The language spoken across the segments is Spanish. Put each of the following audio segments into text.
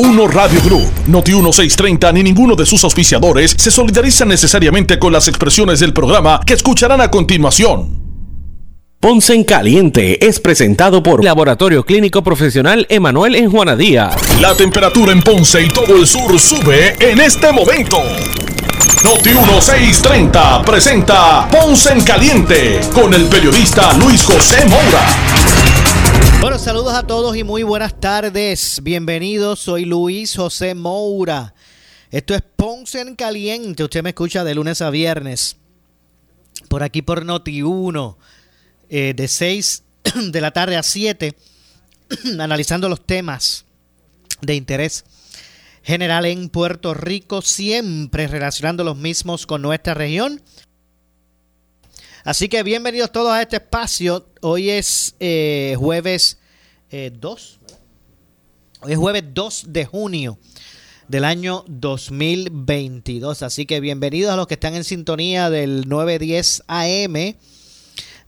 Noti1 Radio Group, Noti1630 ni ninguno de sus auspiciadores se solidarizan necesariamente con las expresiones del programa que escucharán a continuación. Ponce en Caliente es presentado por Laboratorio Clínico Profesional Emanuel en Juana Díaz. La temperatura en Ponce y todo el sur sube en este momento. Noti 1630 presenta Ponce en Caliente con el periodista Luis José Moura. Bueno, saludos a todos y muy buenas tardes. Bienvenidos, soy Luis José Moura. Esto es Ponce en Caliente. Usted me escucha de lunes a viernes. Por aquí por Noti 1, eh, de 6 de la tarde a 7, analizando los temas de interés general en Puerto Rico, siempre relacionando los mismos con nuestra región. Así que bienvenidos todos a este espacio. Hoy es eh, jueves 2. Eh, Hoy es jueves 2 de junio del año 2022. Así que bienvenidos a los que están en sintonía del 910 AM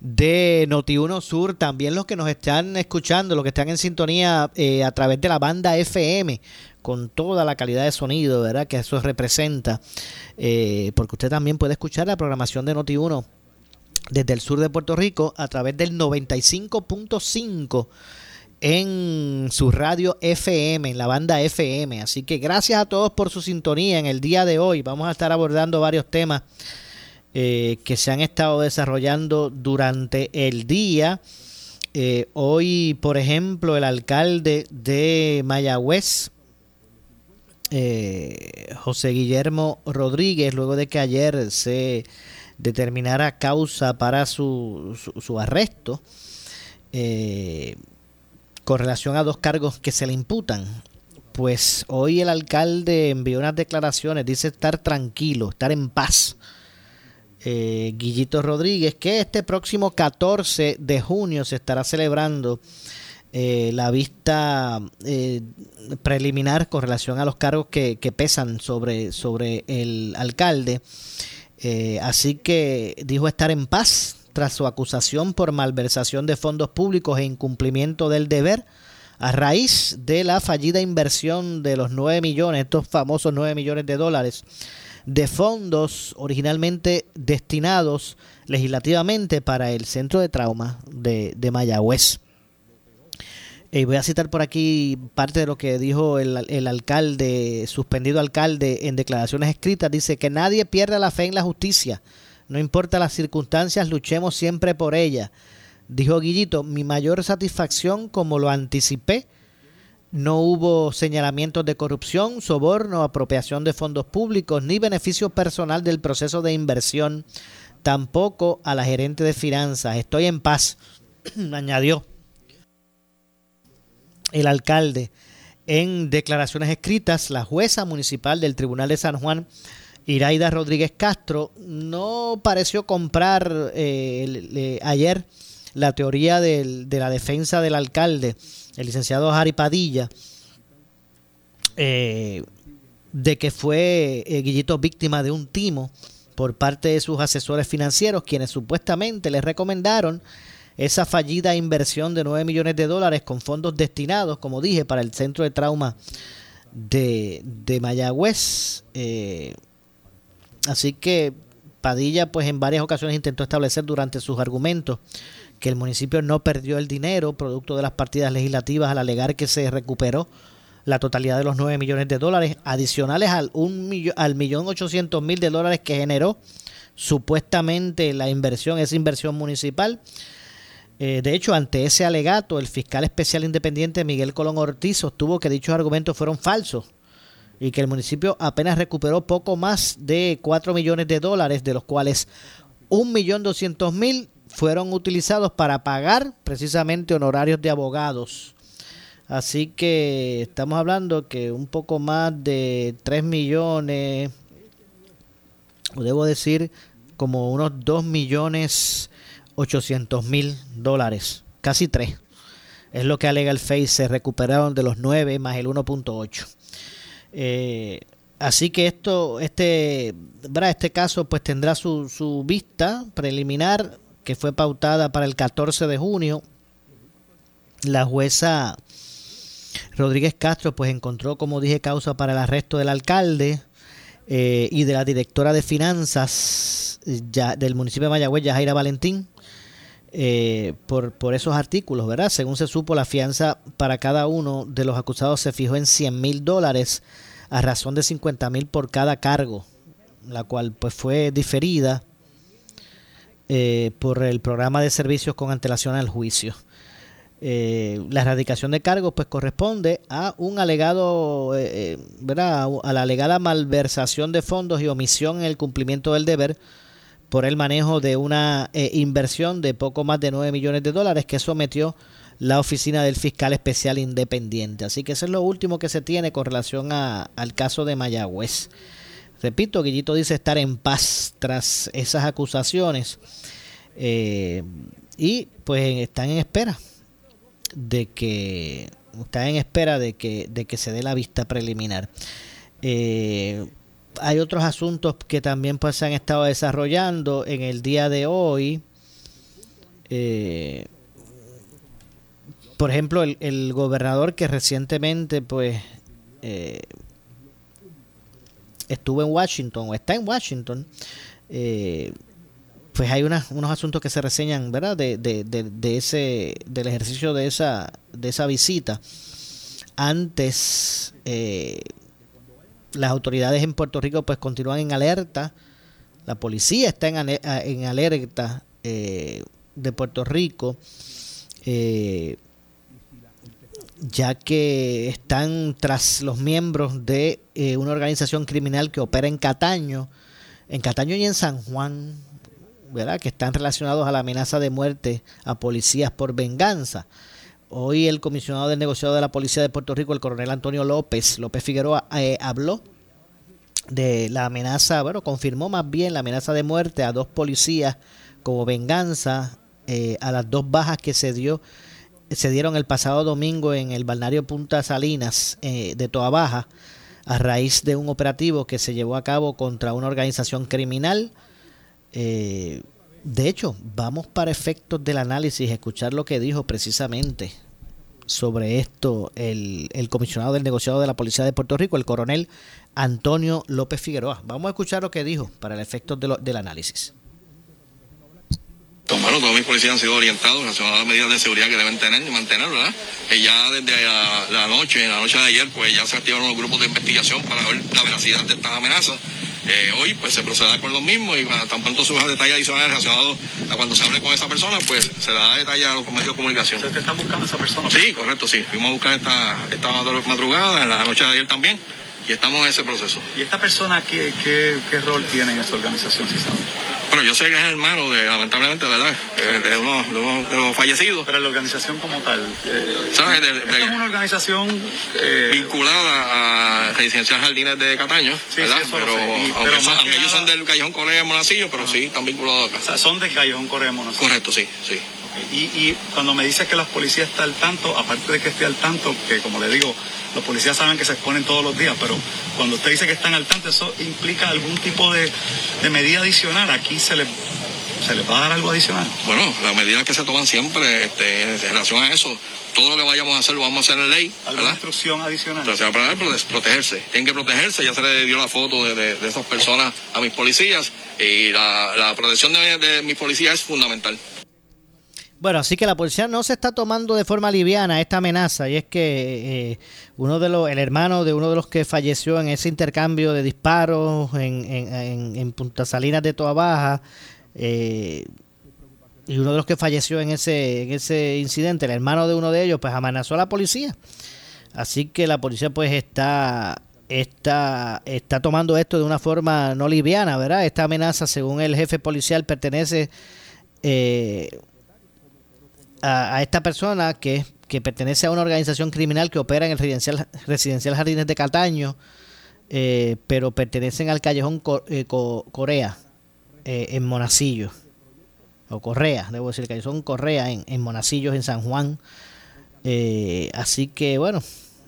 de Noti1 Sur, también los que nos están escuchando, los que están en sintonía eh, a través de la banda FM con toda la calidad de sonido, ¿verdad? Que eso representa, eh, porque usted también puede escuchar la programación de Noti1 desde el sur de Puerto Rico a través del 95.5 en su radio FM, en la banda FM. Así que gracias a todos por su sintonía en el día de hoy. Vamos a estar abordando varios temas eh, que se han estado desarrollando durante el día. Eh, hoy, por ejemplo, el alcalde de Mayagüez, eh, José Guillermo Rodríguez, luego de que ayer se determinara causa para su, su, arresto, eh, con relación a dos cargos que se le imputan, pues hoy el alcalde envió unas declaraciones, dice estar tranquilo, estar en paz. Eh, Guillito Rodríguez, que este próximo 14 de junio se estará celebrando eh, la vista eh, preliminar con relación a los cargos que, pesan sobre, sobre el alcalde. Eh, así que dijo estar en paz tras su acusación por malversación de fondos públicos e incumplimiento del deber a raíz de la fallida inversión de los 9 millones, estos famosos 9 millones de dólares de fondos originalmente destinados legislativamente para el centro de trauma de, de Mayagüez. Eh, voy a citar por aquí parte de lo que dijo el, el, alcalde, suspendido alcalde, en declaraciones escritas. Dice que nadie pierda la fe en la justicia. No importa las circunstancias, luchemos siempre por ella. Dijo Guillito, mi mayor satisfacción, como lo anticipé, no hubo señalamientos de corrupción, soborno, apropiación de fondos públicos, ni beneficio personal del proceso de inversión, tampoco a la gerente de finanzas. Estoy en paz, añadió el alcalde. En declaraciones escritas, la jueza municipal del Tribunal de San Juan, Iraida Rodríguez Castro, no pareció comprar eh, ayer la teoría de la defensa del alcalde, el licenciado Jari Padilla, eh, de que fue eh, Guillito víctima de un timo por parte de sus asesores financieros, quienes supuestamente le recomendaron esa fallida inversión de 9 millones de dólares con fondos destinados, como dije, para el centro de trauma de, de Mayagüez. Eh, así que Padilla, pues en varias ocasiones intentó establecer durante sus argumentos que el municipio no perdió el dinero producto de las partidas legislativas al alegar que se recuperó la totalidad de los 9 millones de dólares adicionales al, un al millón ochocientos mil de dólares que generó supuestamente la inversión, esa inversión municipal. Eh, de hecho, ante ese alegato, el fiscal especial independiente Miguel Colón Ortiz sostuvo que dichos argumentos fueron falsos y que el municipio apenas recuperó poco más de 4 millones de dólares, de los cuales 1.200.000 fueron utilizados para pagar precisamente honorarios de abogados. Así que estamos hablando que un poco más de 3 millones, debo decir como unos 2 millones 800 mil dólares, casi 3. Es lo que alega el FACE, se recuperaron de los 9 más el 1.8. Eh, así que esto, este, este caso pues tendrá su, su vista preliminar que fue pautada para el 14 de junio. La jueza Rodríguez Castro pues encontró, como dije, causa para el arresto del alcalde eh, y de la directora de finanzas ya, del municipio de Mayagüez, Yajaira Valentín, eh, por, por esos artículos, ¿verdad? Según se supo, la fianza para cada uno de los acusados se fijó en 100 mil dólares a razón de 50 mil por cada cargo, la cual pues fue diferida eh, por el programa de servicios con antelación al juicio. Eh, la erradicación de cargos pues corresponde a un alegado, eh, ¿verdad? a la alegada malversación de fondos y omisión en el cumplimiento del deber por el manejo de una inversión de poco más de 9 millones de dólares que sometió la oficina del fiscal especial independiente. Así que eso es lo último que se tiene con relación al caso de Mayagüez. Repito, Guillito dice estar en paz tras esas acusaciones eh, y pues están en espera de que están en espera de que, de que se dé la vista preliminar. Eh, hay otros asuntos que también pues se han estado desarrollando en el día de hoy. Eh, por ejemplo, el, gobernador que recientemente pues estuvo en Washington o está en Washington, eh, pues hay unos asuntos que se reseñan, ¿verdad? De, de, de, ese, del ejercicio de esa, de esa visita. Antes, eh, las autoridades en Puerto Rico pues continúan en alerta. La policía está en, en alerta eh, de Puerto Rico. Eh, ya que están tras los miembros de eh, una organización criminal que opera en Cataño, en Cataño y en San Juan, ¿verdad? que están relacionados a la amenaza de muerte a policías por venganza. Hoy el comisionado del negociado de la Policía de Puerto Rico, el coronel Antonio López, López Figueroa, eh, habló de la amenaza, bueno, confirmó más bien la amenaza de muerte a dos policías como venganza eh, a las dos bajas que se dio se dieron el pasado domingo en el balneario Punta Salinas eh, de Toa Baja a raíz de un operativo que se llevó a cabo contra una organización criminal. Eh, de hecho, vamos para efectos del análisis escuchar lo que dijo precisamente sobre esto el, el, comisionado del negociado de la Policía de Puerto Rico, el coronel Antonio López Figueroa. Vamos a escuchar lo que dijo para el efecto del análisis. Bueno, todos mis policías han sido orientados relacionados a las medidas de seguridad que deben tener y mantener, ¿verdad? Y ya desde la, la noche, la noche de ayer, pues ya se activaron los grupos de investigación para ver la veracidad de estas amenazas. Eh, hoy pues se procederá con lo mismo y cuando tan pronto surjan detalles adicionales relacionados a cuando se hable con esa persona, pues se da detalle a los medios de comunicación. ¿Ustedes están buscando a esa persona? Sí, correcto, sí. Fuimos a buscar esta, esta madrugada, en la noche de ayer también, y estamos en ese proceso. ¿Y esta persona qué, qué, qué rol tiene en esta organización, si saben? Bueno, yo sé que es hermano de, lamentablemente, ¿verdad? De uno de, uno de los fallecidos. Pero la organización como tal. Eh, ¿Sabes? De, ¿Esta es una organización eh, vinculada a Residencial Jardines de Cataño, sí, ¿verdad? Sí, pero. Y- aunque, pero son- más que aunque ellos son del Callejón Corea de Monacillo, pero sí están vinculados acá. o sea, son del Callejón Corea Monacillo. Correcto, sí, sí. Y, y cuando me dices que las policías están al tanto, aparte de que esté al tanto, que como le digo, los policías saben que se exponen todos los días, pero cuando usted dice que están al tanto, eso implica algún tipo de, de medida adicional. Aquí se le, se le va a dar algo adicional. Bueno, las medidas que se toman siempre este, en relación a eso, todo lo que vayamos a hacer lo vamos a hacer en ley, ¿Alguna ¿verdad? instrucción adicional? Entonces, para prote- protegerse, tienen que protegerse, ya se le dio la foto de, de, de esas personas a mis policías y la, la protección de, de mis policías es fundamental. Bueno, así que la policía no se está tomando de forma liviana esta amenaza y es que eh, uno de los, el hermano de uno de los que falleció en ese intercambio de disparos en, en, en- Punta Salinas de Toa Baja eh, y uno de los que falleció en ese, en ese incidente, el hermano de uno de ellos, pues amenazó a la policía. Así que la policía pues está está está tomando esto de una forma no liviana, ¿verdad? Esta amenaza, según el jefe policial, pertenece eh, a, esta persona que, que pertenece a una organización criminal que opera en el residencial, residencial Jardines de Cataño, eh, pero pertenecen al callejón Co- eh, Co- Corea eh, en Monacillo. O Correa, debo decir, callejón Correa en, en Monacillos, en San Juan. Eh, así que bueno,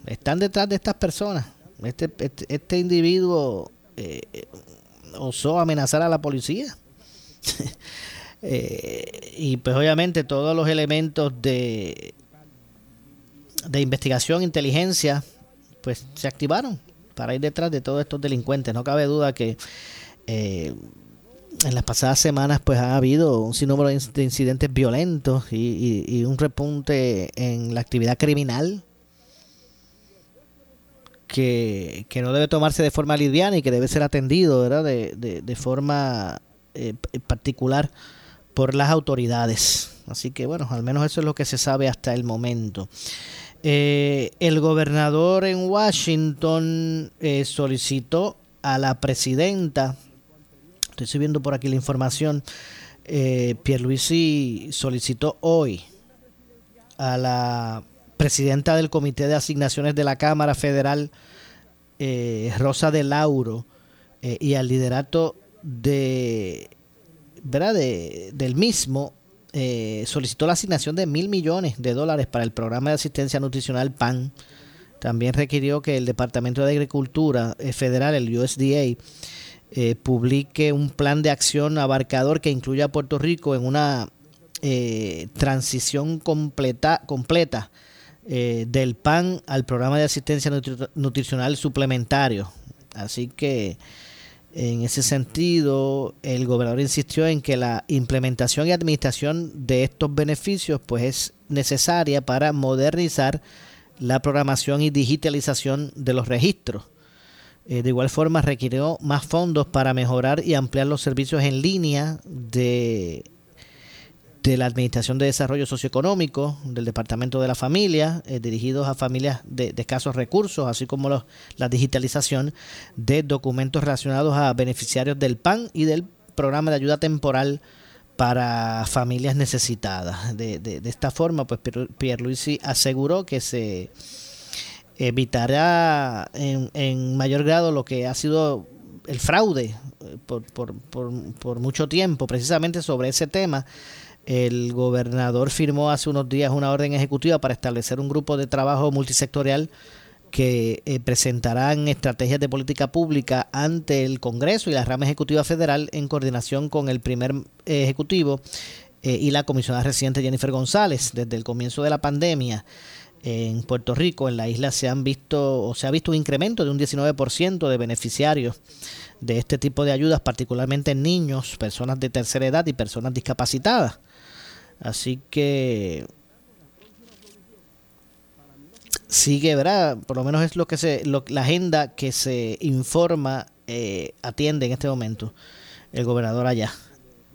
están detrás de estas personas. Este, este, este individuo eh, osó amenazar a la policía. Eh, y pues obviamente todos los elementos de de investigación, inteligencia, pues se activaron para ir detrás de todos estos delincuentes. No cabe duda que eh, en las pasadas semanas pues ha habido un sinnúmero de incidentes violentos y, un repunte en la actividad criminal que, no debe tomarse de forma liviana y que debe ser atendido ¿verdad? De, de, forma eh, particular por las autoridades. Así que bueno, al menos eso es lo que se sabe hasta el momento. Eh, el gobernador en Washington eh, solicitó a la presidenta, estoy subiendo por aquí la información, eh, Pierluisi solicitó hoy a la presidenta del Comité de Asignaciones de la Cámara Federal, eh, Rosa de Lauro, y al liderato de, ¿verdad? De, del mismo, eh, solicitó la asignación de mil millones de dólares para el programa de asistencia nutricional PAN. También requirió que el Departamento de Agricultura eh, Federal, el USDA, eh, publique un plan de acción abarcador que incluya a Puerto Rico en una transición completa, completa del PAN al programa de asistencia nutricional suplementario. Así que en ese sentido, el gobernador insistió en que la implementación y administración de estos beneficios pues es necesaria para modernizar la programación y digitalización de los registros. Eh, de igual forma, requirió más fondos para mejorar y ampliar los servicios en línea de de la Administración de Desarrollo Socioeconómico, del Departamento de la Familia, eh, dirigidos a familias de, escasos recursos, así como la digitalización de documentos relacionados a beneficiarios del PAN y del programa de ayuda temporal para familias necesitadas. De, de, esta forma, pues Pierluisi aseguró que se evitará en, en mayor grado lo que ha sido el fraude eh, por, por, por, por mucho tiempo, precisamente sobre ese tema el gobernador firmó hace unos días una orden ejecutiva para establecer un grupo de trabajo multisectorial que eh, presentarán estrategias de política pública ante el Congreso y la rama ejecutiva federal en coordinación con el primer ejecutivo eh, y la comisionada residente Jennifer González. Desde el comienzo de la pandemia en Puerto Rico, en la isla se han visto o se ha visto un incremento de un 19% de beneficiarios de este tipo de ayudas, particularmente en niños, personas de tercera edad y personas discapacitadas. Así que sigue, ¿verdad? Por lo menos es lo que se, la agenda que se informa, eh, atiende en este momento el gobernador allá,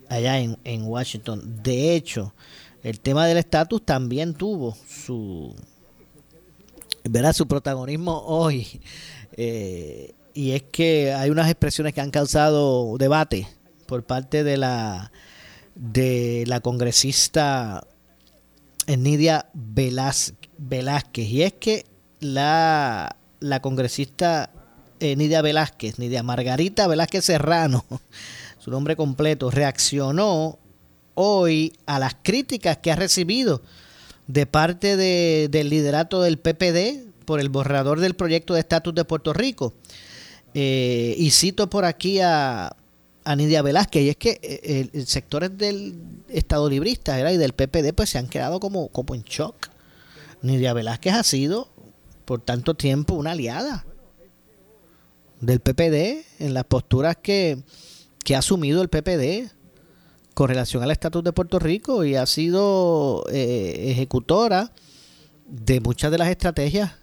allá en, en Washington. De hecho, el tema del estatus también tuvo su, ¿verdad? su protagonismo hoy. Eh, y es que hay unas expresiones que han causado debate por parte de la de la congresista Nidia Velázquez. Y es que la, la congresista eh, Nidia Velázquez, Nidia Margarita Velázquez Serrano, su nombre completo, reaccionó hoy a las críticas que ha recibido de parte del liderato del PPD por el borrador del proyecto de estatus de Puerto Rico. Eh, y cito por aquí a, a Nidia Velázquez, y es que eh, el, sectores del Estado Librista y del PPD pues se han quedado como, como en shock. Nidia Velázquez ha sido por tanto tiempo una aliada del PPD en las posturas que, que ha asumido el PPD con relación al estatus de Puerto Rico y ha sido eh, ejecutora de muchas de las estrategias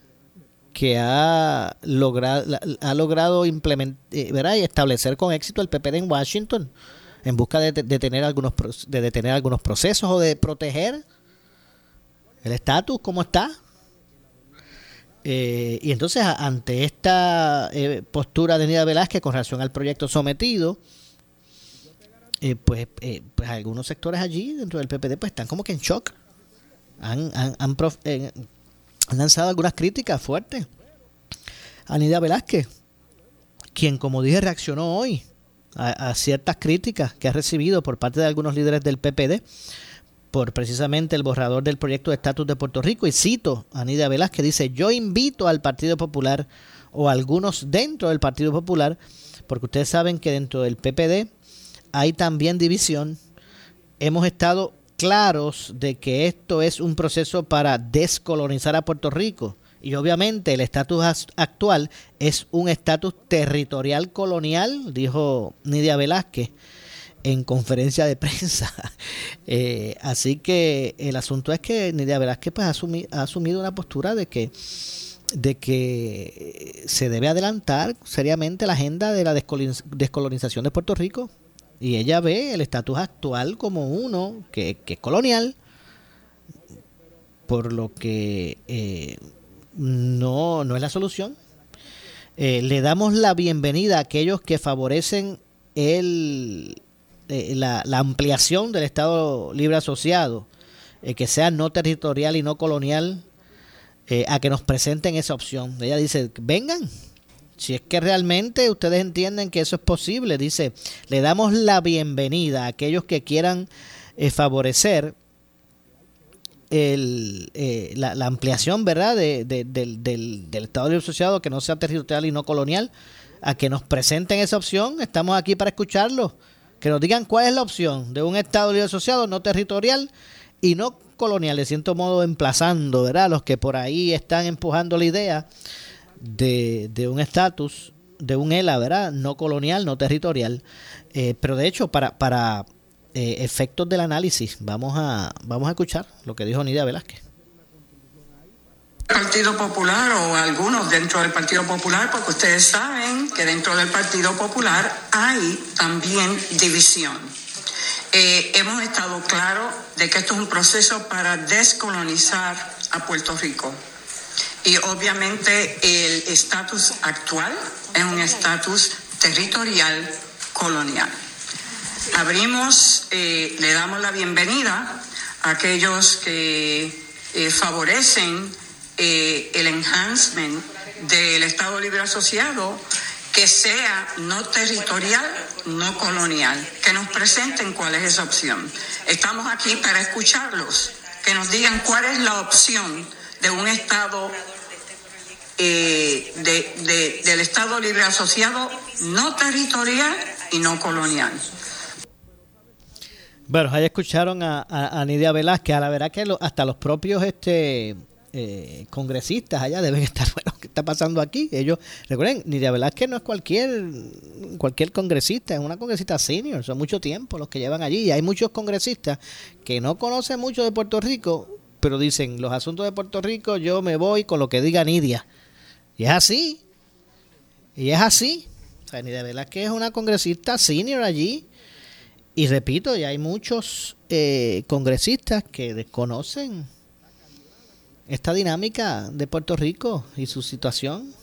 que ha logrado, ha logrado implementar, eh, y establecer con éxito el PPD en Washington en busca de, detener algunos, de detener algunos procesos o de proteger el estatus como está. Eh, y entonces, ante esta eh, postura de Nida Velázquez con relación al proyecto sometido, pues, pues algunos sectores allí dentro del PPD pues están como que en shock. Han, han, han, han lanzado algunas críticas fuertes a Nidia Velázquez, quien, como dije, reaccionó hoy a, ciertas críticas que ha recibido por parte de algunos líderes del PPD por precisamente el borrador del proyecto de estatus de Puerto Rico. Y cito a Nidia Velázquez, dice, yo invito al Partido Popular o a algunos dentro del Partido Popular, porque ustedes saben que dentro del PPD hay también división. Hemos estado claros de que esto es un proceso para descolonizar a Puerto Rico. Y obviamente el estatus actual es un estatus territorial colonial, dijo Nidia Velázquez en conferencia de prensa. Eh, así que el asunto es que Nidia Velázquez pues, ha, asumido una postura de que de que se debe adelantar seriamente la agenda de la descolonización de Puerto Rico y ella ve el estatus actual como uno que, es colonial por lo que eh, no, no es la solución. Eh, le damos la bienvenida a aquellos que favorecen el, eh, la, ampliación del Estado Libre Asociado, eh, que sea no territorial y no colonial, a que nos presenten esa opción. Ella dice, vengan, si es que realmente ustedes entienden que eso es posible, dice, le damos la bienvenida a aquellos que quieran favorecer el, eh, la, ampliación verdad de, del, del, Estado Libre Asociado que no sea territorial y no colonial a que nos presenten esa opción. Estamos aquí para escucharlo. Que nos digan cuál es la opción de un Estado Libre Asociado no territorial y no colonial de cierto modo emplazando verdad los que por ahí están empujando la idea de, de un estatus de un ELA verdad no colonial no territorial eh, pero de hecho para para eh, efectos del análisis. Vamos a, vamos a escuchar lo que dijo Nidia Velázquez. Partido Popular o algunos dentro del Partido Popular, porque ustedes saben que dentro del Partido Popular hay también división. Eh, hemos estado claros de que esto es un proceso para descolonizar a Puerto Rico. Y obviamente el estatus actual es un estatus territorial colonial. Abrimos, eh, le damos la bienvenida a aquellos que eh, favorecen eh, el enhancement del Estado Libre Asociado que sea no territorial, no colonial, que nos presenten cuál es esa opción. Estamos aquí para escucharlos, que nos digan cuál es la opción de un Estado, del Estado Libre Asociado no territorial y no colonial. Bueno, ahí escucharon a, Nidia Velázquez. A la verdad que hasta los propios este eh, congresistas allá deben estar, bueno, ¿qué está pasando aquí? Ellos, recuerden, Nidia Velázquez no es cualquier cualquier congresista, es una congresista senior, son mucho tiempo los que llevan allí. Y hay muchos congresistas que no conocen mucho de Puerto Rico, pero dicen, los asuntos de Puerto Rico yo me voy con lo que diga Nidia. Y es así. Y es así. O sea, Nidia Velázquez es una congresista senior allí y repito, ya hay muchos eh, congresistas que desconocen esta dinámica de Puerto Rico y su situación.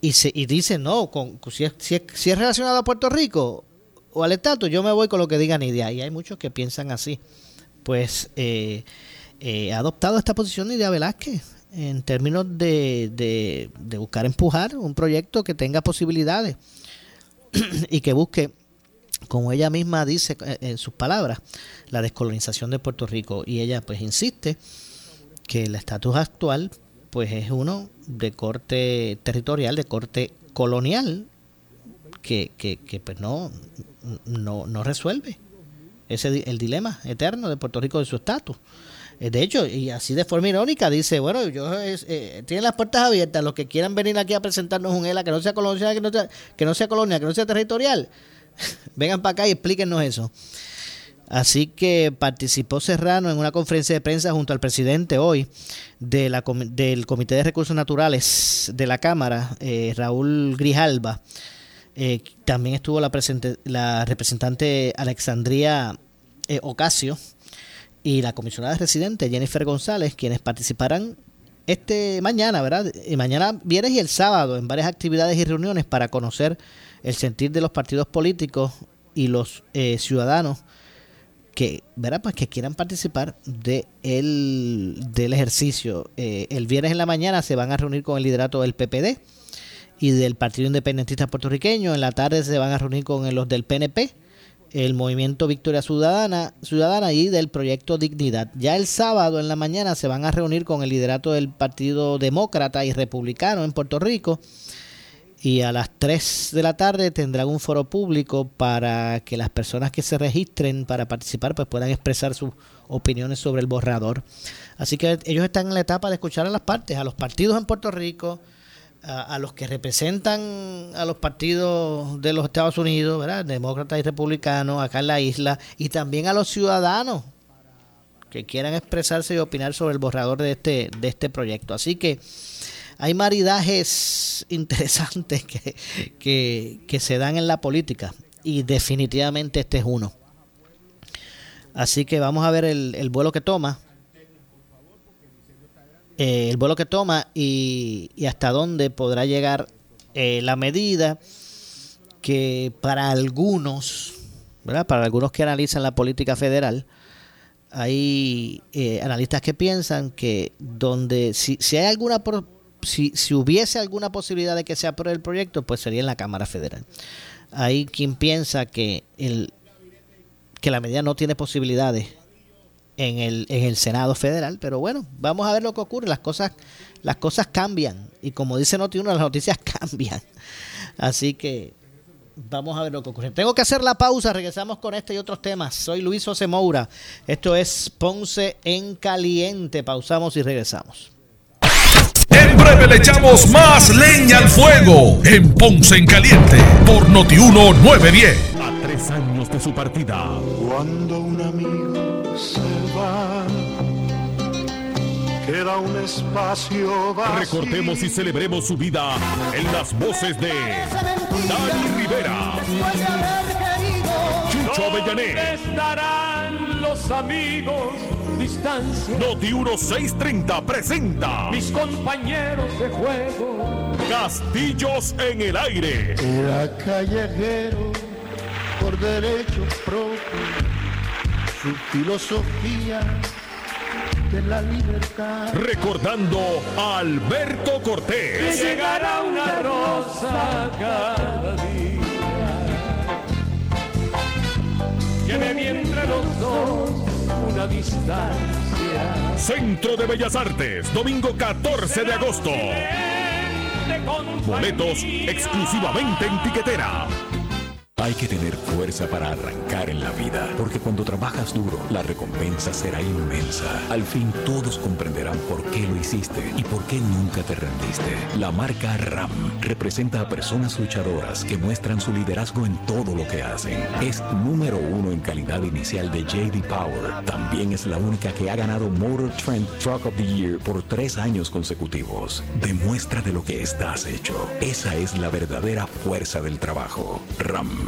Y, se, y dicen, no, con, si, es, si, es, relacionado a Puerto Rico o al estatus, yo me voy con lo que diga Nidia. Y hay muchos que piensan así. Pues eh, eh, ha adoptado esta posición Nidia Velázquez en términos de, de, de buscar empujar un proyecto que tenga posibilidades y que busque como ella misma dice eh, en sus palabras, la descolonización de Puerto Rico. Y ella pues insiste que el estatus actual pues es uno de corte territorial, de corte colonial, que, que, que pues no, no, no resuelve ese el dilema eterno de Puerto Rico de su estatus. Eh, de hecho, y así de forma irónica, dice, bueno, yo eh, tienen las puertas abiertas, los que quieran venir aquí a presentarnos un ELA que no sea colonial, que no sea, que no sea colonia, que no sea territorial, Vengan para acá y explíquenos eso. Así que participó Serrano en una conferencia de prensa junto al presidente hoy de la, del Comité de Recursos Naturales de la Cámara, eh, Raúl Grijalba. También estuvo la, la representante Alexandria eh, Ocasio y la comisionada residente Jennifer González, quienes participarán este mañana, ¿verdad? Y mañana, viernes y el sábado en varias actividades y reuniones para conocer el sentir de los partidos políticos y los eh, ciudadanos que, ¿verdad? Pues que quieran participar de el, del ejercicio. Eh, el viernes en la mañana se van a reunir con el liderato del PPD y del Partido Independentista Puertorriqueño. En la tarde se van a reunir con los del PNP, el Movimiento Victoria Ciudadana, Ciudadana y del Proyecto Dignidad. Ya el sábado en la mañana se van a reunir con el liderato del Partido Demócrata y Republicano en Puerto Rico y a las 3 de la tarde tendrán un foro público para que las personas que se registren para participar pues puedan expresar sus opiniones sobre el borrador. Así que ellos están en la etapa de escuchar a las partes, a los partidos en Puerto Rico, a, los que representan a los partidos de los Estados Unidos, ¿verdad? demócratas y republicanos acá en la isla, y también a los ciudadanos que quieran expresarse y opinar sobre el borrador de este, de este proyecto. Así que hay maridajes interesantes que, que, se dan en la política y definitivamente este es uno. Así que vamos a ver el, vuelo que toma. Eh, el vuelo que toma y, hasta dónde podrá llegar eh, la medida que para algunos, para algunos que analizan la política federal, hay eh, analistas que piensan que donde si, si hay alguna si, si hubiese alguna posibilidad de que se apruebe el proyecto, pues sería en la Cámara Federal. Hay quien piensa que, el, que la medida no tiene posibilidades en el, en el Senado Federal, pero bueno, vamos a ver lo que ocurre. Las cosas, las cosas cambian y como dice Noti1, las noticias cambian. Así que vamos a ver lo que ocurre. Tengo que hacer la pausa, regresamos con este y otros temas. Soy Luis José Moura. Esto es Ponce en Caliente. Pausamos y regresamos. En breve le echamos más leña al fuego en Ponce en Caliente por Notiuno 910. A tres años de su partida. Cuando un amigo se va, queda un espacio vacío. Recordemos y celebremos su vida en las voces de Dani Rivera, Chucho Avellanés. estarán los amigos? distancia. Noti 1630 presenta mis compañeros de juego. Castillos en el aire. Era callejero por derechos propios. Su filosofía de la libertad. Recordando a Alberto Cortés. Que llegará una rosa cada día. Que me entre los dos una distancia. Centro de Bellas Artes, domingo 14 de agosto. Boletos exclusivamente en tiquetera. Hay que tener fuerza para arrancar en la vida, porque cuando trabajas duro, la recompensa será inmensa. Al fin todos comprenderán por qué lo hiciste y por qué nunca te rendiste. La marca RAM representa a personas luchadoras que muestran su liderazgo en todo lo que hacen. Es número uno en calidad inicial de JD Power. También es la única que ha ganado Motor Trend Truck of the Year por tres años consecutivos. Demuestra de lo que estás hecho. Esa es la verdadera fuerza del trabajo. RAM.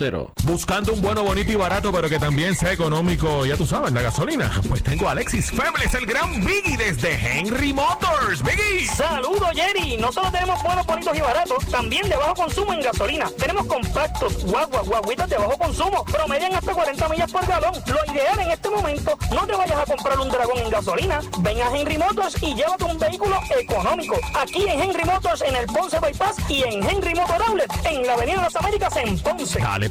Buscando un bueno, bonito y barato, pero que también sea económico, ya tú sabes, la gasolina. Pues tengo a Alexis Febles, el gran Biggie desde Henry Motors. Biggie. Saludos, Jerry. No solo tenemos buenos, bonitos y baratos, también de bajo consumo en gasolina. Tenemos compactos, guaguas, guaguitas de bajo consumo, promedian hasta 40 millas por galón. Lo ideal en este momento, no te vayas a comprar un dragón en gasolina. Ven a Henry Motors y llévate un vehículo económico. Aquí en Henry Motors, en el Ponce Bypass y en Henry Motor Outlet, en la Avenida de las Américas en Ponce. Dale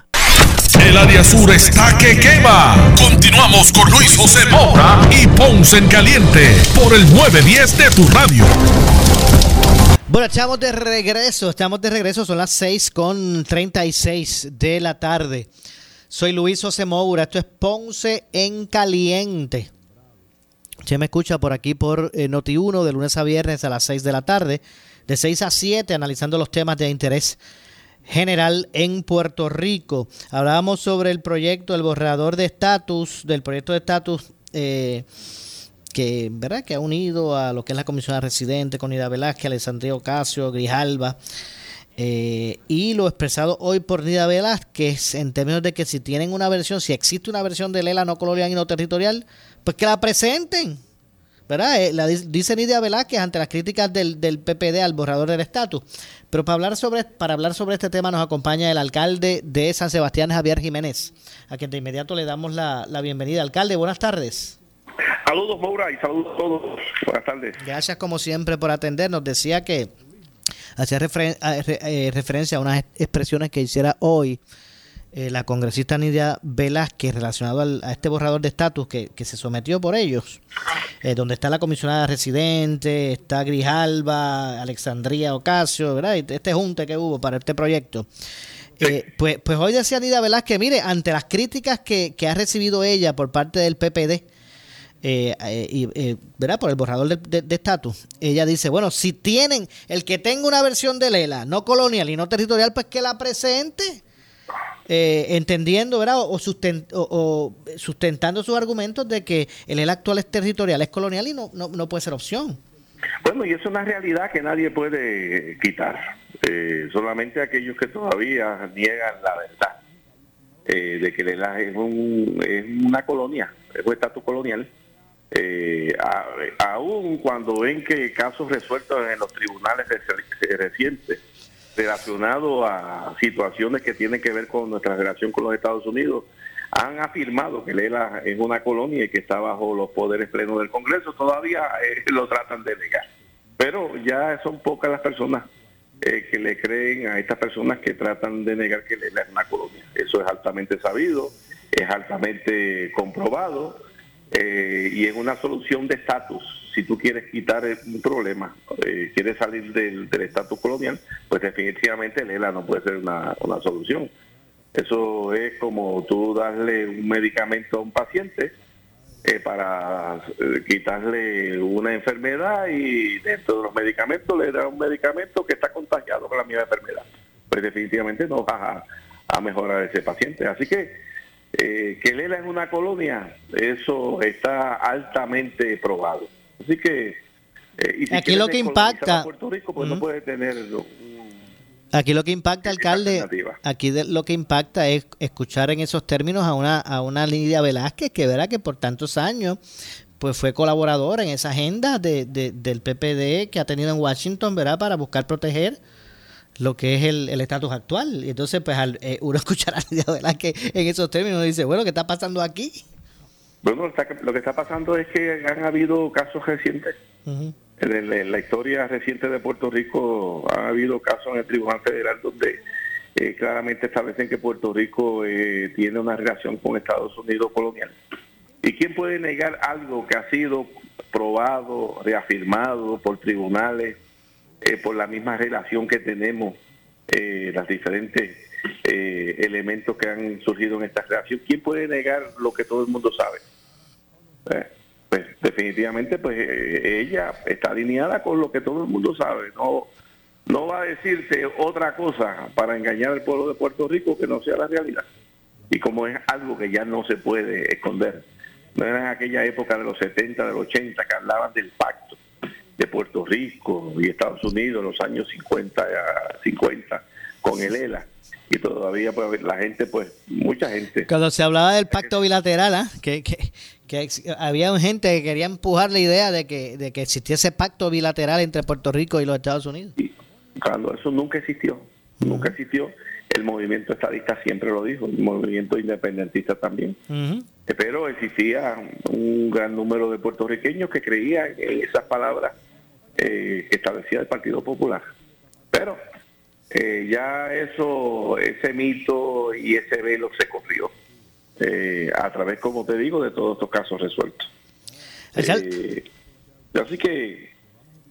El área sur está que quema. Continuamos con Luis José Moura y Ponce en Caliente por el 910 de tu radio. Bueno, estamos de regreso, estamos de regreso, son las 6 con 36 de la tarde. Soy Luis José Moura, esto es Ponce en Caliente. Usted me escucha por aquí por eh, Noti1 de lunes a viernes a las 6 de la tarde, de 6 a 7, analizando los temas de interés general en Puerto Rico. Hablábamos sobre el proyecto, el borrador de estatus, del proyecto de estatus eh, que, ¿verdad? que ha unido a lo que es la Comisión de Residente, con Ida Velázquez, Alessandria Ocasio, Grijalba. Eh, y lo expresado hoy por Nida Velázquez en términos de que si tienen una versión, si existe una versión de Lela no colonial y no territorial, pues que la presenten. ¿Verdad? Eh, la, dice Nidia Velázquez ante las críticas del, del PPD al borrador del estatus. Pero para hablar, sobre, para hablar sobre este tema nos acompaña el alcalde de San Sebastián, Javier Jiménez, a quien de inmediato le damos la, bienvenida. Alcalde, buenas tardes. Saludos, Maura, y saludos a todos. Buenas tardes. Gracias, como siempre, por atendernos. Decía que hacía eh, referencia a unas expresiones que hiciera hoy eh, la congresista Nidia Velázquez relacionado a este borrador de estatus que, se sometió por ellos, eh, donde está la comisionada residente, está Grijalba, Alexandría Ocasio, ¿verdad? Este junte que hubo para este proyecto. Eh, pues, pues hoy decía Nidia Velázquez, mire, ante las críticas que, ha recibido ella por parte del PPD, y, ¿verdad? Por el borrador de estatus. ella dice, bueno, si tienen el que tenga una versión de Lela, no colonial y no territorial, pues que la presente. Eh, entendiendo, ¿verdad? O, sustentando sus argumentos de que el actual es territorial, es colonial y no, no, puede ser opción. Bueno, y es una realidad que nadie puede quitar. Eh, solamente aquellos que todavía niegan la verdad eh, de que el es, un, es una colonia, es un estatus colonial. aún cuando ven que casos resueltos en los tribunales recientes relacionado a situaciones que tienen que ver con nuestra relación con los Estados Unidos, han afirmado que Lela es una colonia y que está bajo los poderes plenos del Congreso, todavía eh, lo tratan de negar. Pero ya son pocas las personas eh, que le creen a estas personas que tratan de negar que Lela es una colonia. Eso es altamente sabido, es altamente comprobado eh, y es una solución de estatus si tú quieres quitar un problema, eh, quieres salir del estatus colonial, pues definitivamente el ELA no puede ser una, solución. Eso es como tú darle un medicamento a un paciente eh, para eh, quitarle una enfermedad y dentro de los medicamentos le da un medicamento que está contagiado con la misma enfermedad. Pues definitivamente no va a, a mejorar ese paciente. Así que eh, que Lela es una colonia, eso está altamente probado. Así que... eh, y si Aquí lo que impacta- a Puerto Rico, pues no puede tener Aquí lo que impacta, alcalde, aquí de- lo que impacta es escuchar en esos términos a una, a una Lidia Velázquez que verá que por tantos años pues fue colaboradora en esa agenda de, de- del PPD que ha tenido en Washington, ¿verdad? Para buscar proteger lo que es el el estatus actual. Y entonces, pues, al, eh, uno escuchar a Lidia Velázquez en esos términos, uno dice, bueno, ¿qué está pasando aquí? Bueno, está- lo que está pasando es que han habido casos recientes. En, la historia reciente de Puerto Rico ha habido casos en el Tribunal Federal donde eh, claramente establecen que Puerto Rico eh, tiene una relación con Estados Unidos colonial. ¿Y quién puede negar algo que ha sido probado, reafirmado por tribunales, eh, por la misma relación que tenemos, eh, las diferentes eh, elementos que han surgido en esta relación? ¿Quién puede negar lo que todo el mundo sabe? Eh, pues definitivamente pues eh, ella está alineada con lo que todo el mundo sabe no no va a decirte otra cosa para engañar al pueblo de Puerto Rico que no sea la realidad y como es algo que ya no se puede esconder no era en aquella época de los 70 de los 80 que hablaban del pacto de Puerto Rico y Estados Unidos en los años 50 a 50 con el ELA y todavía pues la gente pues mucha gente Cuando se hablaba del pacto bilateral, ¿ah? que, que, había gente que quería empujar la idea de que, de que existiese pacto bilateral entre Puerto Rico y los Estados Unidos. cuando eso nunca existió, nunca existió. El movimiento estadista siempre lo dijo, el movimiento independentista también. Pero existía un gran número de puertorriqueños que creían en esas palabras eh, que establecía el Partido Popular. Pero eh, ya eso, ese mito y ese velo se corrió eh, a través, como te digo, de todos estos casos resueltos. Eh, así que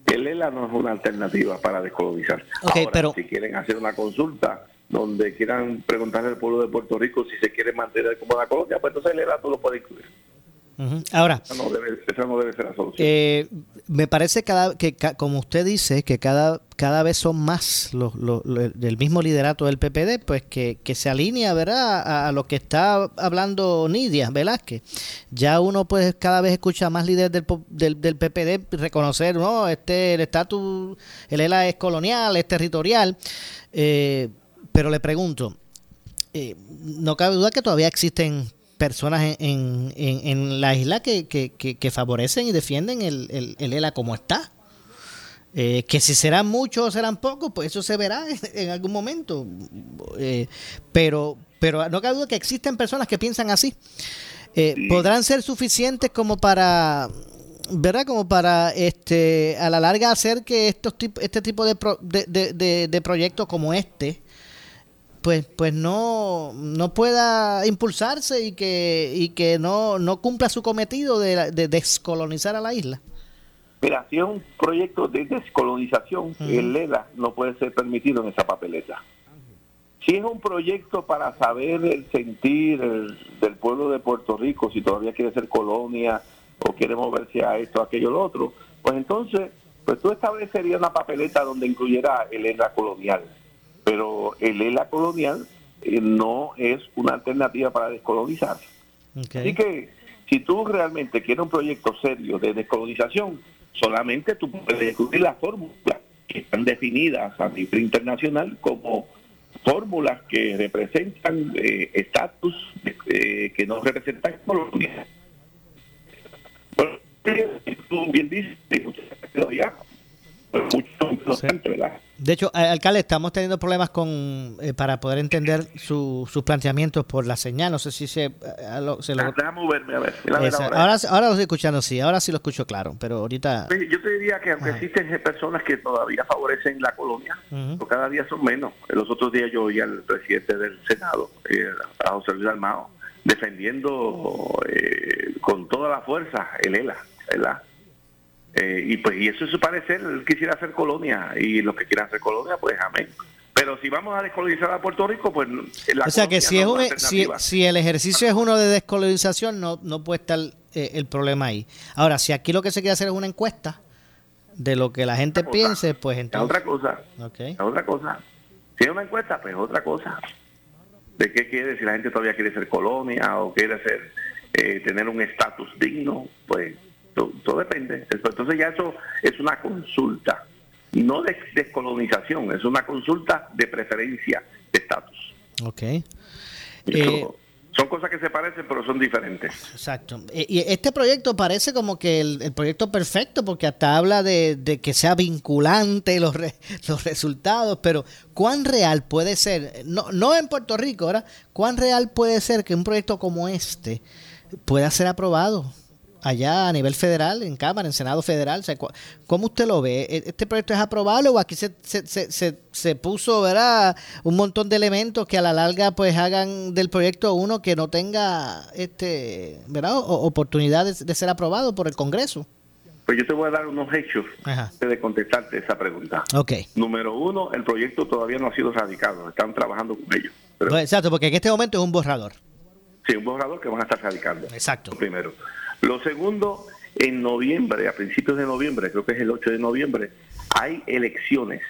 el ELA no es una alternativa para descolonizar. Ok, Ahora, pero- si quieren hacer una consulta donde quieran preguntarle al pueblo de Puerto Rico si se quiere mantener como la colonia, pues entonces el ELA tú lo puede incluir. Ahora, Esa no debe, esa no debe ser la solución. eh, me parece cada, que, como usted dice, que cada, cada vez son más los, los- los- del mismo liderato del PPD, pues que, que se alinea, ¿verdad?, a, a lo que está hablando Nidia Velázquez. Ya uno pues cada vez escucha más líderes del, del, del PPD reconocer, no, este, el estatus, el ELA es colonial, es territorial, eh, pero le pregunto, eh, no cabe duda que todavía existen personas en, en, en- en la isla que, que, que- que favorecen y defienden el, el, el ELA como está. Eh, que si serán muchos o serán pocos, pues eso se verá en, en algún momento. Eh, pero, pero no cabe duda que existen personas que piensan así. Eh, ¿Podrán ser suficientes como para, verdad, como para este a la larga hacer que estos tip- este tipo de, pro- de- de- de proyectos como este, pues pues no no pueda impulsarse y que y que no no cumpla su cometido de, la- de descolonizar a la isla Mira, si es un proyecto de descolonización, el ELA no puede ser permitido en esa papeleta. Si es un proyecto para saber el sentir el- del pueblo de Puerto Rico, si todavía quiere ser colonia o quiere moverse a esto, aquello, lo otro, pues entonces, pues tú establecerías una papeleta donde incluyera el ELA colonial. Pero el ELA colonial eh, no es una alternativa para descolonizar. Así que si tú realmente quieres un proyecto serio de descolonización, solamente tú puedes incluir las fórmulas que están definidas a nivel internacional como fórmulas que representan eh, estatus eh, que no representan colonia. Bueno, tú bien dices, ¿verdad? De hecho alcalde estamos teniendo problemas con eh, para poder entender su- sus planteamientos por la señal no sé si se, a lo- se lo- Ah, Déjame moverme a ver. a ver ahora. ahora ahora lo estoy escuchando sí ahora sí lo escucho claro pero ahorita Sí, Yo te diría que aunque existen personas que todavía favorecen la colonia, pero cada día son menos. Los otros días yo oí al presidente del Senado, eh, a José Luis Almao, defendiendo eh, con toda la fuerza el ELA, ¿verdad? Eh, y pues y eso es su parecer, él quisiera hacer colonia y los que quieran hacer colonia, pues amén. Pero si vamos a descolonizar a Puerto Rico, pues la O sea que si, es no un, es una si, alternativa. si el ejercicio es uno de descolonización, no, no puede estar eh, el problema ahí. Ahora, si aquí lo que se quiere hacer es una encuesta de lo que la gente cosa. piense, pues Es entonces... otra cosa. Es otra cosa. Si es una encuesta, pues es otra cosa. ¿De qué quiere? Si la gente todavía quiere ser colonia o quiere ser eh, tener un estatus digno, pues to- todo, depende. Entonces ya eso es una consulta, no de descolonización, es una consulta de preferencia de estatus. Ok. Eh, son cosas que se parecen, pero son diferentes. Exacto. Eh, Y este proyecto parece como que el, el proyecto perfecto, porque hasta habla de, de que sea vinculante los, re- los resultados, pero ¿cuán real puede ser? No, no en Puerto Rico, ¿verdad? ¿Cuán real puede ser que un proyecto como este pueda ser aprobado allá a nivel federal, en Cámara, en Senado Federal? O sea, cu- ¿Cómo usted lo ve? ¿E- ¿Este proyecto es aprobable o aquí se, se, se, se, puso, ¿verdad? Un montón de elementos que a la larga pues hagan del proyecto uno que no tenga, este, ¿verdad? O- oportunidad de, de ser aprobado por el Congreso. Pues yo te voy a dar unos hechos Ajá. antes de contestarte esa pregunta. Número uno, el proyecto todavía no ha sido radicado, están trabajando con ellos. Pues, exacto, porque en este momento es un borrador. Sí, un borrador que van a estar radicando. Exacto. Primero. Lo segundo, en noviembre, a principios de noviembre, creo que es el 8 de noviembre, hay elecciones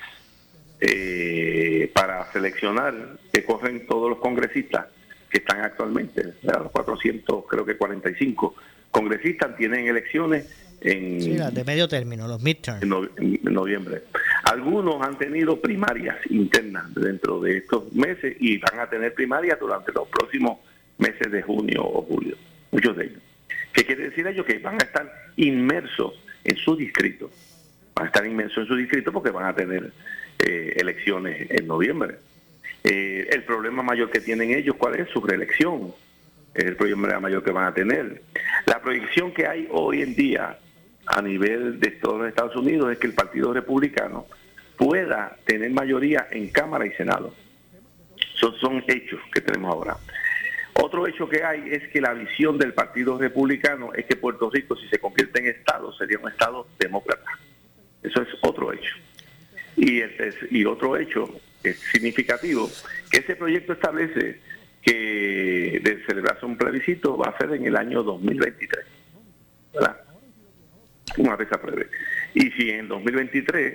eh, para seleccionar que corren todos los congresistas que están actualmente, los 400, creo que 45 congresistas tienen elecciones en, Sí, de medio término, los midterms. en, no- en noviembre. Algunos han tenido primarias internas dentro de estos meses y van a tener primarias durante los próximos meses de junio o julio, muchos de ellos. ¿Qué quiere decir ello? Que van a estar inmersos en su distrito. Van a estar inmersos en su distrito porque van a tener eh, elecciones en noviembre. Eh, el problema mayor que tienen ellos, ¿cuál es? Su reelección. Es el problema mayor que van a tener. La proyección que hay hoy en día a nivel de todos los Estados Unidos es que el Partido Republicano pueda tener mayoría en Cámara y Senado. Esos son hechos que tenemos ahora. Otro hecho que hay es que la visión del Partido Republicano es que Puerto Rico, si se convierte en Estado, sería un Estado demócrata. Eso es otro hecho. Y, el y otro hecho es significativo, que ese proyecto establece que de celebrarse un plebiscito va a ser en el año 2023. ¿Verdad? Una vez apruebe. Y si en 2023,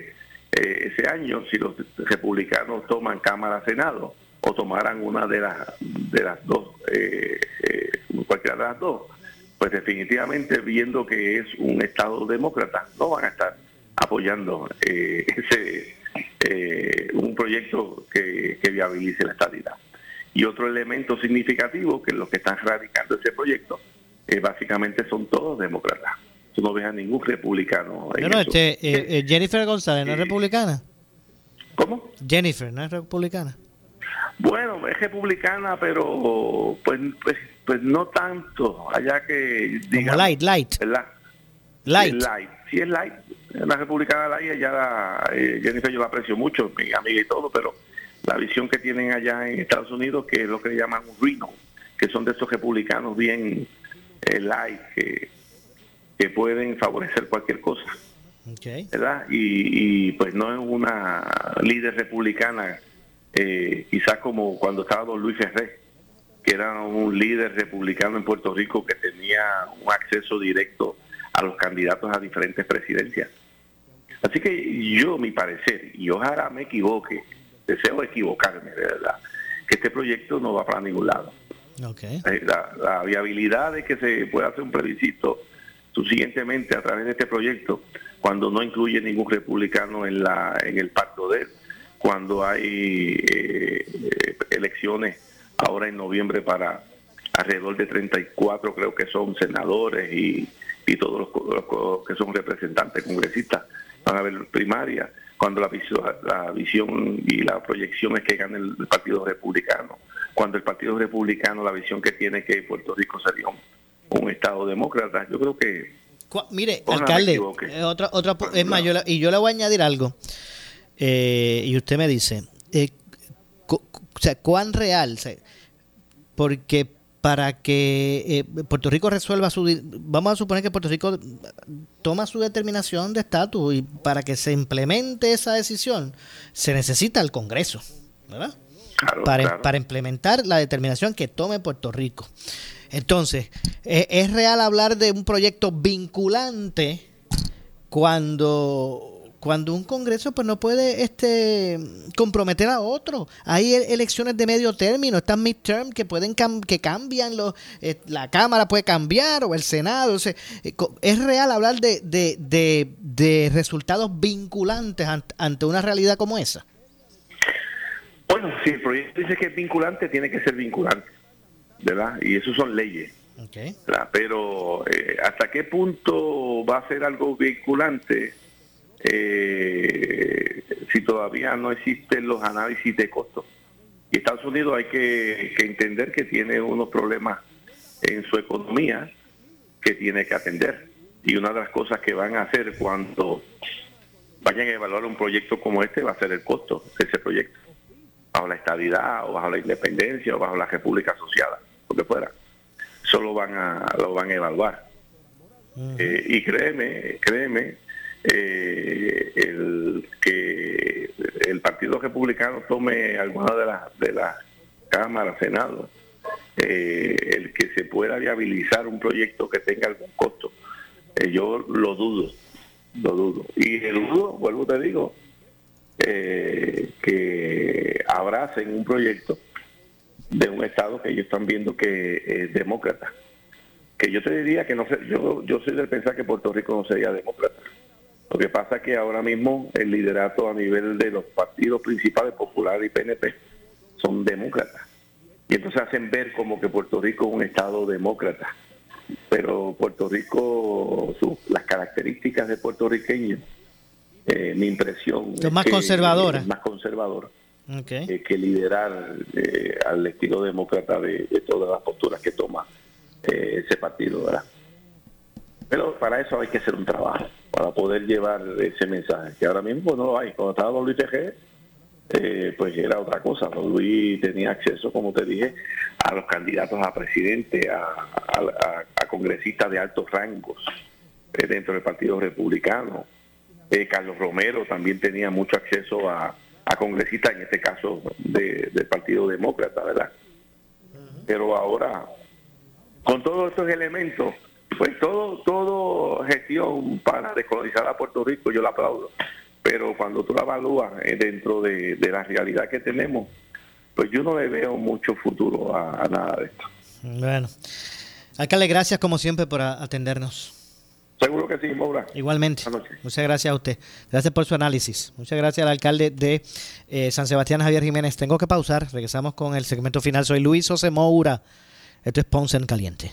eh, ese año, si los republicanos toman Cámara Senado o tomaran una de las de las dos, eh, eh, cualquiera de las dos, pues definitivamente viendo que es un Estado demócrata, no van a estar apoyando eh, ese eh, un proyecto que, que viabilice la estabilidad. Y otro elemento significativo que los que están radicando ese proyecto básicamente son todos demócratas. Tú no ves a ningún republicano en No, no, eso. este, Jennifer González, ¿no es republicana? ¿Cómo? Jennifer, ¿no es republicana? Bueno, es republicana, pero pues, pues, pues no tanto, allá que digamos, light, light. ¿verdad? Light. Es light. Sí es light. Una republicana light, ella la, eh, Jennifer yo la aprecio mucho, mi amiga y todo, pero la visión que tienen allá en Estados Unidos, que es lo que le llaman un reno, que son de esos republicanos bien eh, light, que, que pueden favorecer cualquier cosa. Okay. ¿verdad? Y, y, pues no es una líder republicana, eh, quizás como cuando estaba don Luis Ferré, que era un líder republicano en Puerto Rico que tenía un acceso directo a los candidatos a diferentes presidencias. Así que yo, mi parecer, y ojalá me equivoque, deseo equivocarme, de verdad, que este proyecto no va para ningún lado. Okay. Eh, La, la viabilidad de que se pueda hacer un plebiscito subsiguientemente a través de este proyecto, cuando no incluye ningún republicano en la en el pacto de él, cuando hay eh, elecciones ahora en noviembre para alrededor de 34 creo que son senadores y, y todos los, que son representantes congresistas van a haber primarias cuando la visión, la visión y la proyección es que gane el, el Partido Republicano. Cuando el Partido Republicano la visión que tiene es que Puerto Rico sería un, un estado demócrata. Yo creo que Mire, alcalde, eh, otra, otra, pu- es más, yo y yo le voy a añadir algo. Eh, y usted me dice, eh, o sea, ¿cuán real? O sea, porque para que eh, Puerto Rico resuelva su... Vamos a suponer que Puerto Rico toma su determinación de estatus y para que se implemente esa decisión se necesita el Congreso. ¿verdad? para, para implementar la determinación que tome Puerto Rico. Entonces, ¿es, ¿es real hablar de un proyecto vinculante cuando cuando un Congreso pues no puede este comprometer a otro. Hay e-, elecciones de medio término, están midterm que pueden que cambian los eh, la Cámara puede cambiar o el Senado, eh, es real hablar de, de, de, resultados vinculantes ante, una realidad como esa. Bueno, si el proyecto dice que es vinculante, tiene que ser vinculante, ¿verdad? Y eso son leyes. Pero eh, ¿hasta qué punto va a ser algo vinculante? Eh, si todavía no existen los análisis de costos. Y Estados Unidos hay que, entender que tiene unos problemas en su economía que tiene que atender. Y una de las cosas que van a hacer cuando vayan a evaluar un proyecto como este va a ser el costo de ese proyecto. Bajo la estabilidad o bajo la independencia o bajo la república asociada, lo que fuera. Solo van a, lo van a evaluar. Eh, y créeme, créeme eh, el que el Partido Republicano tome alguna de las de las cámaras, Senado, eh, el que se pueda viabilizar un proyecto que tenga algún costo. Eh, yo lo dudo, lo dudo. Y el dudo, vuelvo te digo, eh, que abracen un proyecto de un Estado que ellos están viendo que es demócrata. Que yo te diría que no sé, yo, yo soy del pensar que Puerto Rico no sería demócrata lo que pasa es que ahora mismo el liderato a nivel de los partidos principales, Popular y PNP, son demócratas. Y entonces hacen ver como que Puerto Rico es un Estado demócrata. Pero Puerto Rico, las características de puertorriqueño, eh, mi impresión es más conservadora. más conservadora. que liderar eh, al estilo demócrata de, todas las posturas que toma eh, ese partido, ¿verdad? Pero para eso hay que hacer un trabajo, para poder llevar ese mensaje, que ahora mismo no lo hay. Cuando estaba WTG, eh, pues era otra cosa. Luis tenía acceso, como te dije, a los candidatos a presidente, a, congresistas de altos rangos eh, dentro del Partido Republicano. Eh, Carlos Romero también tenía mucho acceso a, congresistas, en este caso del Partido Demócrata, ¿verdad? Pero ahora, con todos estos elementos, pues todo, todo gestión para descolonizar a Puerto Rico yo la aplaudo, pero cuando tú la evalúas eh, dentro de, la realidad que tenemos, pues yo no le veo mucho futuro a, nada de esto. Bueno, alcalde, gracias como siempre por atendernos. Seguro que sí, Maura. Igualmente. Muchas gracias a usted. Gracias por su análisis. Muchas gracias al alcalde de eh, San Sebastián, Javier Jiménez. Tengo que pausar. Regresamos con el segmento final. Soy Luis José Moura. Esto es Ponce en Caliente.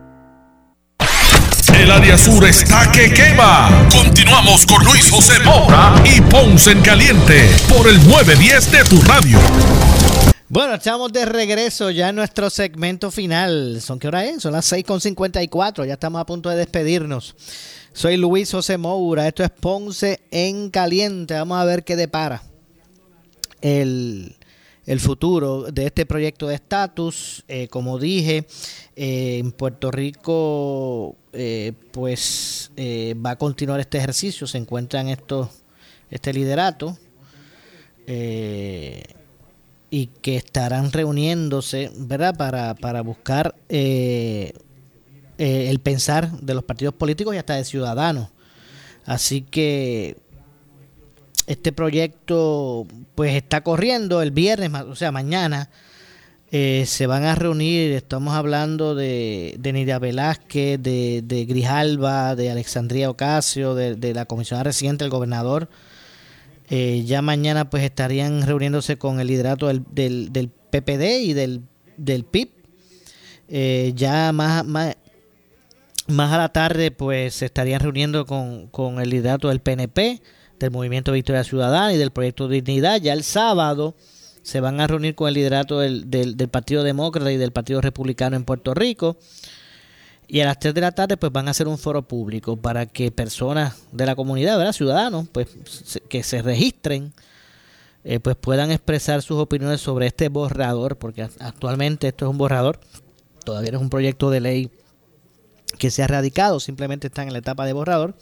El área sur está que quema. Continuamos con Luis José Moura y Ponce en Caliente por el 910 de tu radio. Bueno, estamos de regreso ya en nuestro segmento final. ¿Son qué hora es? Son las 6.54. Ya estamos a punto de despedirnos. Soy Luis José Moura. Esto es Ponce en Caliente. Vamos a ver qué depara el, el futuro de este proyecto de estatus. Eh, como dije, eh, en Puerto Rico, eh, pues va a continuar este ejercicio. Se encuentran estos, este liderato y que estarán reuniéndose, ¿verdad? Para, para buscar el eh, el pensar de los partidos políticos y hasta de ciudadanos. Así que este proyecto pues está corriendo el viernes, o sea, mañana. Eh, se van a reunir, estamos hablando de, Nidia Velázquez, de, de Grijalba, de Alexandria Ocasio, de, de la comisionada residente, el gobernador. Eh, ya mañana pues estarían reuniéndose con el liderato del, del, del PPD y del, del PIB. Eh, ya más, más, más a la tarde pues se estarían reuniendo con, con el liderato del PNP, del Movimiento Victoria Ciudadana y del Proyecto Dignidad. Ya el sábado se van a reunir con el liderato del, del, Partido Demócrata y del Partido Republicano en Puerto Rico. Y a las 3 de la tarde pues van a hacer un foro público para que personas de la comunidad, ¿verdad? ciudadanos, pues que se registren, eh, pues puedan expresar sus opiniones sobre este borrador, porque actualmente esto es un borrador, todavía no es un proyecto de ley que se ha radicado, simplemente está en la etapa de borrador,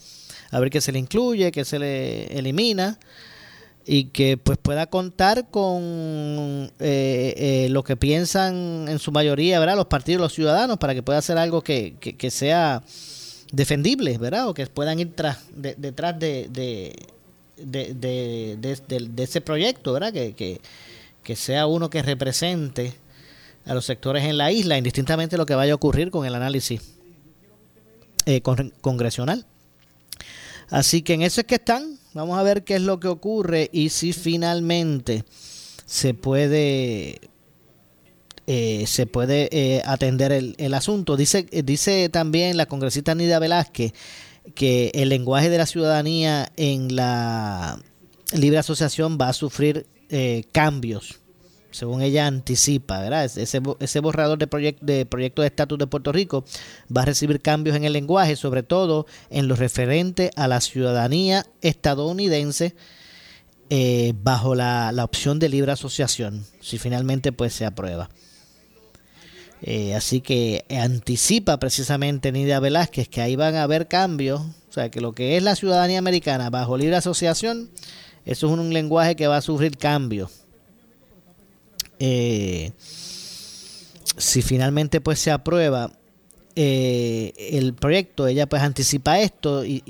a ver qué se le incluye, qué se le elimina y que pues pueda contar con eh, eh, lo que piensan en su mayoría, ¿verdad? Los partidos, los ciudadanos, para que pueda hacer algo que, que, sea defendible, ¿verdad? O que puedan ir tras, detrás de, de, de, ese proyecto, ¿verdad? Que, que, que sea uno que represente a los sectores en la isla, indistintamente lo que vaya a ocurrir con el análisis eh, congresional. Así que en eso es que están. Vamos a ver qué es lo que ocurre y si finalmente se puede eh, se puede eh, atender el, asunto. Dice, dice también la congresista Nida Velázquez que el lenguaje de la ciudadanía en la libre asociación va a sufrir eh, cambios según ella anticipa, ¿verdad? Ese, ese borrador de, proyecto de proyecto de estatus de Puerto Rico va a recibir cambios en el lenguaje, sobre todo en lo referente a la ciudadanía estadounidense eh, bajo la, opción de libre asociación, si finalmente pues se aprueba. Eh, así que anticipa precisamente Nidia Velázquez que ahí van a haber cambios, o sea que lo que es la ciudadanía americana bajo libre asociación, eso es un lenguaje que va a sufrir cambios eh, si finalmente pues se aprueba eh, el proyecto, ella pues anticipa esto y,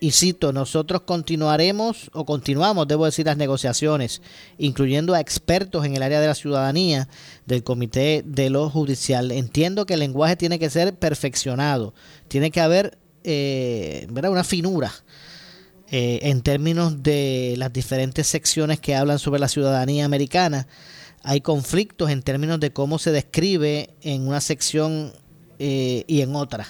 y cito, nosotros continuaremos o continuamos, debo decir, las negociaciones, incluyendo a expertos en el área de la ciudadanía del Comité de lo Judicial. Entiendo que el lenguaje tiene que ser perfeccionado, tiene que haber eh, una finura eh, en términos de las diferentes secciones que hablan sobre la ciudadanía americana hay conflictos en términos de cómo se describe en una sección eh, y en otra.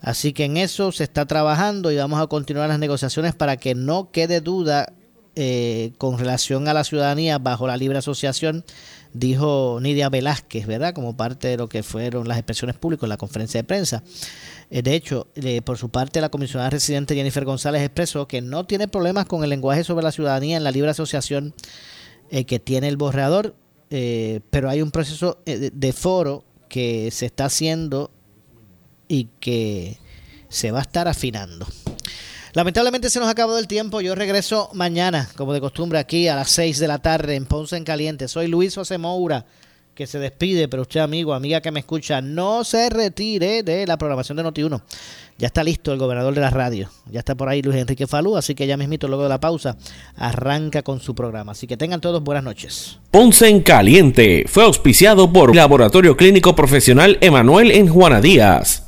Así que en eso se está trabajando y vamos a continuar las negociaciones para que no quede duda eh, con relación a la ciudadanía bajo la libre asociación, dijo Nidia Velázquez, ¿verdad? Como parte de lo que fueron las expresiones públicas en la conferencia de prensa. Eh, de hecho, por su parte, la comisionada residente Jennifer González expresó que no tiene problemas con el lenguaje sobre la ciudadanía en la libre asociación eh, que tiene el borrador, eh, pero hay un proceso eh, de foro que se está haciendo y que se va a estar afinando. Lamentablemente se nos acabado el tiempo. Yo regreso mañana, como de costumbre, aquí a las 6 de la tarde en Ponce en Caliente. Soy Luis José Moura, que se despide, pero usted, amigo, amiga que me escucha, no se retire de la programación de Noti1. Ya está listo el gobernador de la radio. Ya está por ahí Luis Enrique Falú, así que ya mismito luego de la pausa arranca con su programa. Así que tengan todos buenas noches. Ponce en Caliente fue auspiciado por Laboratorio Clínico Profesional Emanuel en Juana Díaz.